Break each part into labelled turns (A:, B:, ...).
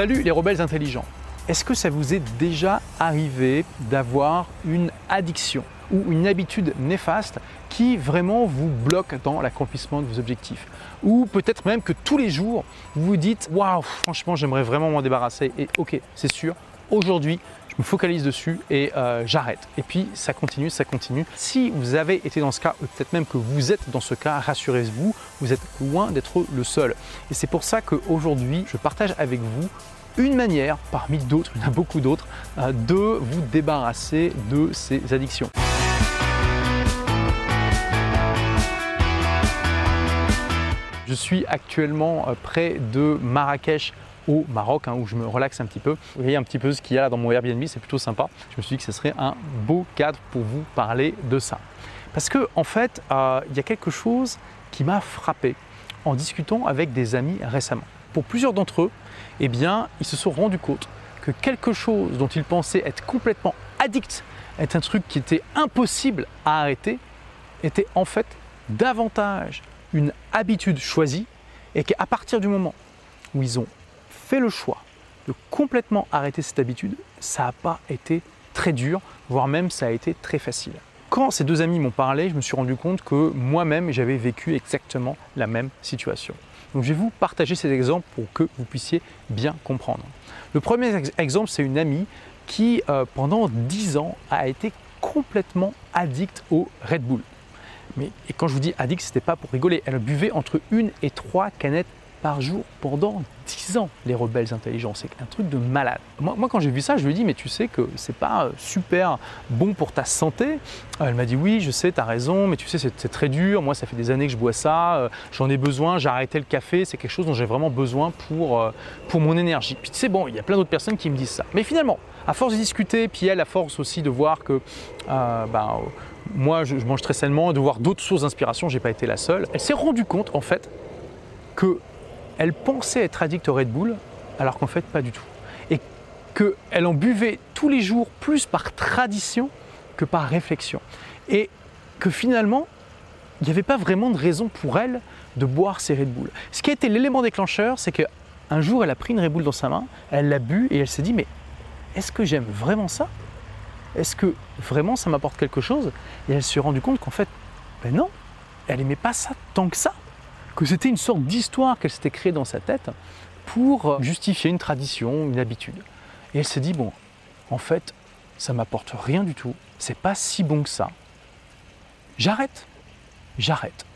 A: Salut les rebelles intelligents. Est-ce que ça vous est déjà arrivé d'avoir une addiction ou une habitude néfaste qui vraiment vous bloque dans l'accomplissement de vos objectifs? Ou peut-être même que tous les jours, vous vous dites Waouh, franchement, j'aimerais vraiment m'en débarrasser. Et ok, c'est sûr, aujourd'hui, je me focalise dessus et euh, j'arrête. Et puis ça continue, ça continue. Si vous avez été dans ce cas, ou peut-être même que vous êtes dans ce cas, rassurez-vous, vous êtes loin d'être le seul. Et c'est pour ça qu'aujourd'hui, je partage avec vous une manière, parmi d'autres, il y en a beaucoup d'autres, euh, de vous débarrasser de ces addictions. Je suis actuellement euh, près de Marrakech au Maroc hein, où je me relaxe un petit peu. Vous voyez un petit peu ce qu'il y a là dans mon Airbnb, c'est plutôt sympa. Je me suis dit que ce serait un beau cadre pour vous parler de ça. Parce que en fait, euh, il y a quelque chose qui m'a frappé en discutant avec des amis récemment. Pour plusieurs d'entre eux, eh bien, ils se sont rendus compte que quelque chose dont ils pensaient être complètement addict, être un truc qui était impossible à arrêter, était en fait davantage une habitude choisie et qu'à partir du moment où ils ont le choix de complètement arrêter cette habitude, ça n'a pas été très dur, voire même ça a été très facile. Quand ces deux amis m'ont parlé, je me suis rendu compte que moi-même j'avais vécu exactement la même situation. Donc je vais vous partager ces exemples pour que vous puissiez bien comprendre. Le premier exemple, c'est une amie qui, euh, pendant 10 ans, a été complètement addict au Red Bull. Mais quand je vous dis addict, ce n'était pas pour rigoler. Elle buvait entre une et trois canettes par jour pendant 10 ans, les rebelles intelligents. C'est un truc de malade. Moi, quand j'ai vu ça, je lui ai dit, mais tu sais que c'est pas euh, super bon pour ta santé. Elle m'a dit, oui, je sais, tu as raison, mais tu sais, c'est très dur. Moi, ça fait des années que je bois ça. Euh, j'en ai besoin. J'ai arrêté le café. C'est quelque chose dont j'ai vraiment besoin pour, euh, pour mon énergie. Puis tu sais, bon, il y a plein d'autres personnes qui me disent ça. Mais finalement, à force de discuter, puis elle, à force aussi de voir que ben, moi, je, mange très sainement, de voir d'autres sources d'inspiration, j'ai pas été la seule. Elle s'est rendue compte, en fait, que elle pensait être addict au Red Bull, alors qu'en fait pas du tout. Et qu'elle en buvait tous les jours plus par tradition que par réflexion. Et que finalement, il n'y avait pas vraiment de raison pour elle de boire ces Red Bull. Ce qui a été l'élément déclencheur, c'est qu'un jour, elle a pris une Red Bull dans sa main, elle l'a bu et elle s'est dit, mais est-ce que j'aime vraiment ça? Est-ce que vraiment ça m'apporte quelque chose? Et elle s'est rendue compte qu'en fait, ben non, elle n'aimait pas ça tant que ça que c'était une sorte d'histoire qu'elle s'était créée dans sa tête pour justifier une tradition, une habitude. Et elle s'est dit, bon, en fait, ça m'apporte rien du tout, c'est pas si bon que ça. J'arrête, j'arrête.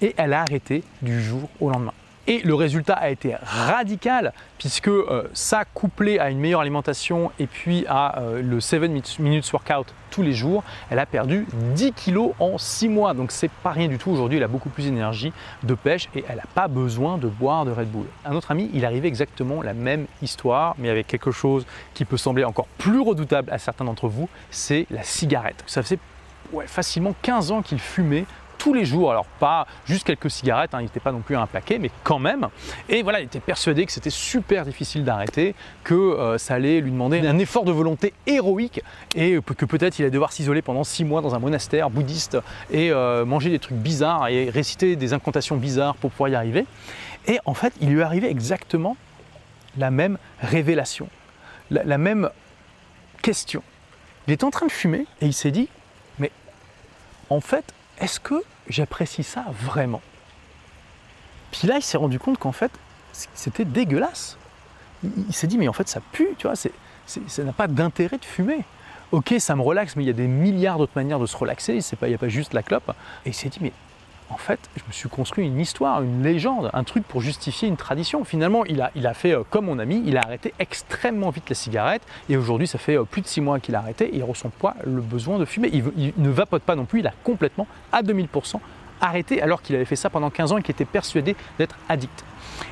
A: Et elle a arrêté du jour au lendemain. Et le résultat a été radical puisque euh, ça couplé à une meilleure alimentation et puis à euh, le 7 minutes workout tous les jours, elle a perdu 10 kilos en 6 mois. Donc c'est pas rien du tout. Aujourd'hui, elle a beaucoup plus d'énergie de pêche et elle n'a pas besoin de boire de Red Bull. Un autre ami, il arrivait exactement la même histoire, mais avec quelque chose qui peut sembler encore plus redoutable à certains d'entre vous, c'est la cigarette. Ça faisait facilement 15 ans qu'il fumait tous les jours. Alors pas juste quelques cigarettes, hein, il n'était pas non plus un paquet, mais quand même. Et voilà, il était persuadé que c'était super difficile d'arrêter, que euh, ça allait lui demander un effort de volonté héroïque et que peut-être il allait devoir s'isoler pendant six mois dans un monastère bouddhiste et euh, manger des trucs bizarres et réciter des incantations bizarres pour pouvoir y arriver. Et en fait, il lui arrivait exactement la même révélation, la même question. Il était en train de fumer et il s'est dit, mais en fait, est-ce que j'apprécie ça vraiment? Puis là, il s'est rendu compte qu'en fait, c'était dégueulasse. Il, s'est dit, mais en fait, ça pue, tu vois, ça n'a pas d'intérêt de fumer. Ok, ça me relaxe, mais il y a des milliards d'autres manières de se relaxer, il n'y a pas juste la clope. Et il s'est dit, mais en fait, je me suis construit une histoire, une légende, un truc pour justifier une tradition. Finalement, il a, fait euh, comme mon ami, il a arrêté extrêmement vite la cigarette et aujourd'hui, ça fait euh, plus de six mois qu'il a arrêté et il ressent pas le besoin de fumer. Il, il ne vapote pas non plus, il a complètement à 2000% arrêté alors qu'il avait fait ça pendant 15 ans et qu'il était persuadé d'être addict.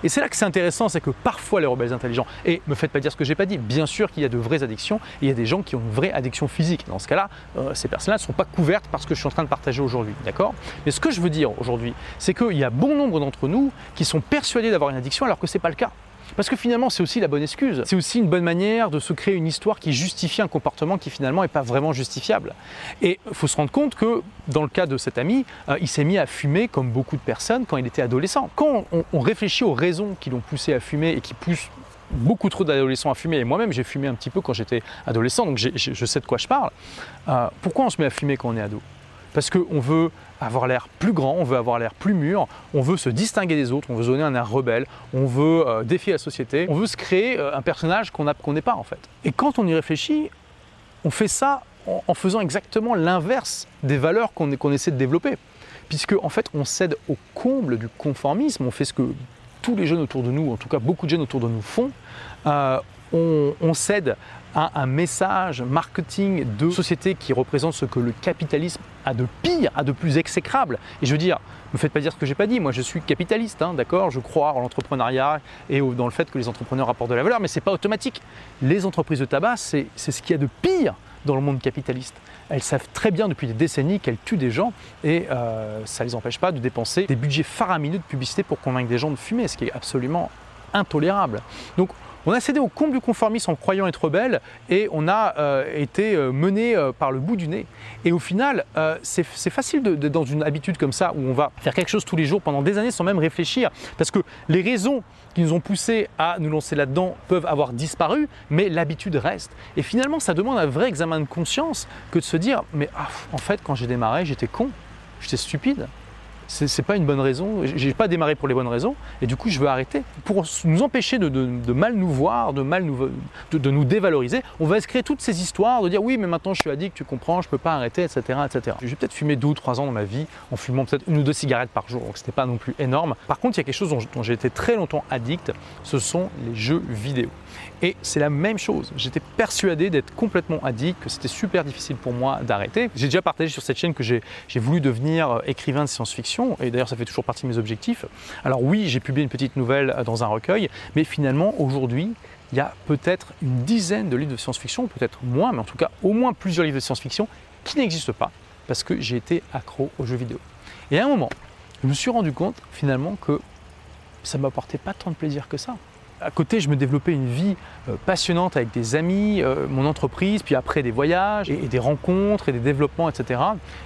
A: Et c'est là que c'est intéressant, c'est que parfois les rebelles intelligents, et me faites pas dire ce que j'ai pas dit, bien sûr qu'il y a de vraies addictions, il y a des gens qui ont une vraie addiction physique. Dans ce cas-là, euh, ces personnes-là ne sont pas couvertes par ce que je suis en train de partager aujourd'hui, d'accord? Mais ce que je veux dire aujourd'hui, c'est qu'il y a bon nombre d'entre nous qui sont persuadés d'avoir une addiction alors que ce n'est pas le cas. Parce que finalement, c'est aussi la bonne excuse. C'est aussi une bonne manière de se créer une histoire qui justifie un comportement qui finalement n'est pas vraiment justifiable. Et il faut se rendre compte que dans le cas de cet ami, euh, il s'est mis à fumer comme beaucoup de personnes quand il était adolescent. Quand on, réfléchit aux raisons qui l'ont poussé à fumer et qui poussent beaucoup trop d'adolescents à fumer, et moi-même j'ai fumé un petit peu quand j'étais adolescent, donc je sais de quoi je parle. Euh, pourquoi on se met à fumer quand on est ado? Parce qu'on veut avoir l'air plus grand, on veut avoir l'air plus mûr, on veut se distinguer des autres, on veut donner un air rebelle, on veut euh, défier la société, on veut se créer euh, un personnage qu'on n'est pas en fait. Et quand on y réfléchit, on fait ça en, faisant exactement l'inverse des valeurs qu'on essaie de développer. Puisque en fait on cède au comble du conformisme, on fait ce que tous les jeunes autour de nous, en tout cas beaucoup de jeunes autour de nous font, euh, on, cède à un message marketing de société qui représente ce que le capitalisme a de pire, a de plus exécrable. Et je veux dire, ne me faites pas dire ce que j'ai pas dit. Moi, je suis capitaliste, hein, d'accord? Je crois en l'entrepreneuriat et dans le fait que les entrepreneurs apportent de la valeur, mais ce n'est pas automatique. Les entreprises de tabac, c'est ce qu'il y a de pire dans le monde capitaliste. Elles savent très bien depuis des décennies qu'elles tuent des gens et euh, ça ne les empêche pas de dépenser des budgets faramineux de publicité pour convaincre des gens de fumer, ce qui est absolument intolérable. Donc on a cédé au comble du conformisme en croyant être rebelle et on a euh, été euh, mené euh, par le bout du nez. Et au final, c'est facile de, dans une habitude comme ça où on va faire quelque chose tous les jours pendant des années sans même réfléchir parce que les raisons qui nous ont poussés à nous lancer là-dedans peuvent avoir disparu, mais l'habitude reste. Et finalement, ça demande un vrai examen de conscience que de se dire mais ah, en fait, quand j'ai démarré, j'étais con, j'étais stupide c'est pas une bonne raison. J'ai pas démarré pour les bonnes raisons et du coup je veux arrêter. Pour nous empêcher de, mal nous voir, de mal nous, de, nous dévaloriser, on va se créer toutes ces histoires de dire oui mais maintenant je suis addict, tu comprends, je peux pas arrêter, etc. etc. J'ai peut-être fumé deux ou trois ans dans ma vie en fumant peut-être une ou deux cigarettes par jour, donc c'était pas non plus énorme. Par contre il y a quelque chose dont j'ai été très longtemps addict, ce sont les jeux vidéo. Et c'est la même chose. J'étais persuadé d'être complètement addict, que c'était super difficile pour moi d'arrêter. J'ai déjà partagé sur cette chaîne que j'ai voulu devenir euh, écrivain de science-fiction, et d'ailleurs ça fait toujours partie de mes objectifs. Alors oui, j'ai publié une petite nouvelle euh, dans un recueil, mais finalement aujourd'hui, il y a peut-être une dizaine de livres de science-fiction, peut-être moins, mais en tout cas au moins plusieurs livres de science-fiction qui n'existent pas parce que j'ai été accro aux jeux vidéo. Et à un moment, je me suis rendu compte finalement que ça ne m'apportait pas tant de plaisir que ça à côté, je me développais une vie euh, passionnante avec des amis, euh, mon entreprise, puis après des voyages et, des rencontres et des développements, etc.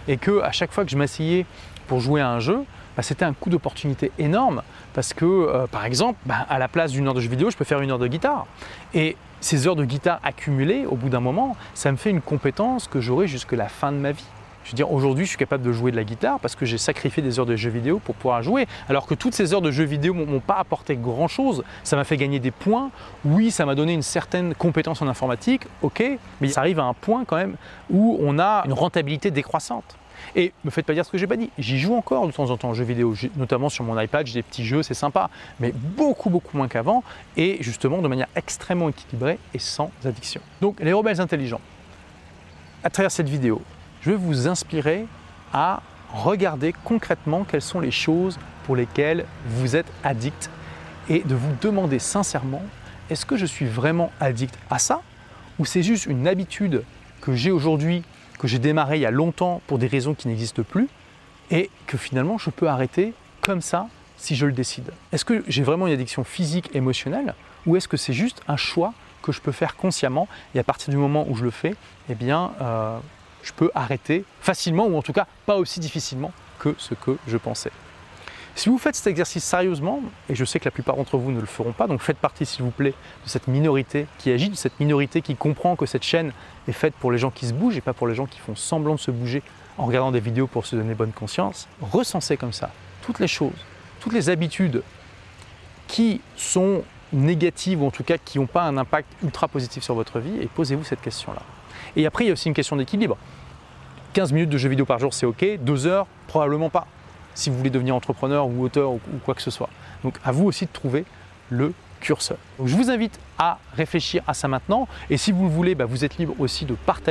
A: Et que à chaque fois que je m'asseyais pour jouer à un jeu, bah, c'était un coup d'opportunité énorme parce que, euh, par exemple, bah, à la place d'une heure de jeu vidéo, je peux faire une heure de guitare. Et ces heures de guitare accumulées, au bout d'un moment, ça me fait une compétence que j'aurai jusqu'à la fin de ma vie. Je veux dire, aujourd'hui, je suis capable de jouer de la guitare parce que j'ai sacrifié des heures de jeux vidéo pour pouvoir jouer. Alors que toutes ces heures de jeux vidéo m'ont pas apporté grand-chose. Ça m'a fait gagner des points. Oui, ça m'a donné une certaine compétence en informatique, ok, mais ça arrive à un point quand même où on a une rentabilité décroissante. Et me faites pas dire ce que j'ai pas dit. J'y joue encore de temps en temps aux jeux vidéo, notamment sur mon iPad, j'ai des petits jeux, c'est sympa, mais beaucoup beaucoup moins qu'avant et justement de manière extrêmement équilibrée et sans addiction. Donc les rebelles intelligents. À travers cette vidéo, je vais vous inspirer à regarder concrètement quelles sont les choses pour lesquelles vous êtes addict et de vous demander sincèrement, est-ce que je suis vraiment addict à ça ou c'est juste une habitude que j'ai aujourd'hui, que j'ai démarré il y a longtemps pour des raisons qui n'existent plus et que finalement je peux arrêter comme ça si je le décide? Est-ce que j'ai vraiment une addiction physique, émotionnelle ou est-ce que c'est juste un choix que je peux faire consciemment et à partir du moment où je le fais, eh bien, euh, je peux arrêter facilement ou en tout cas pas aussi difficilement que ce que je pensais. Si vous faites cet exercice sérieusement, et je sais que la plupart d'entre vous ne le feront pas, donc faites partie s'il vous plaît de cette minorité qui agit, de cette minorité qui comprend que cette chaîne est faite pour les gens qui se bougent et pas pour les gens qui font semblant de se bouger en regardant des vidéos pour se donner bonne conscience. Recensez comme ça toutes les choses, toutes les habitudes qui sont négatives ou en tout cas qui n'ont pas un impact ultra positif sur votre vie et posez-vous cette question-là. Et après, il y a aussi une question d'équilibre. 15 minutes de jeux vidéo par jour, c'est OK. 2 heures, probablement pas, si vous voulez devenir entrepreneur ou auteur ou quoi que ce soit. Donc à vous aussi de trouver le curseur. je vous invite à réfléchir à ça maintenant. Et si vous le voulez, bah, vous êtes libre aussi de partager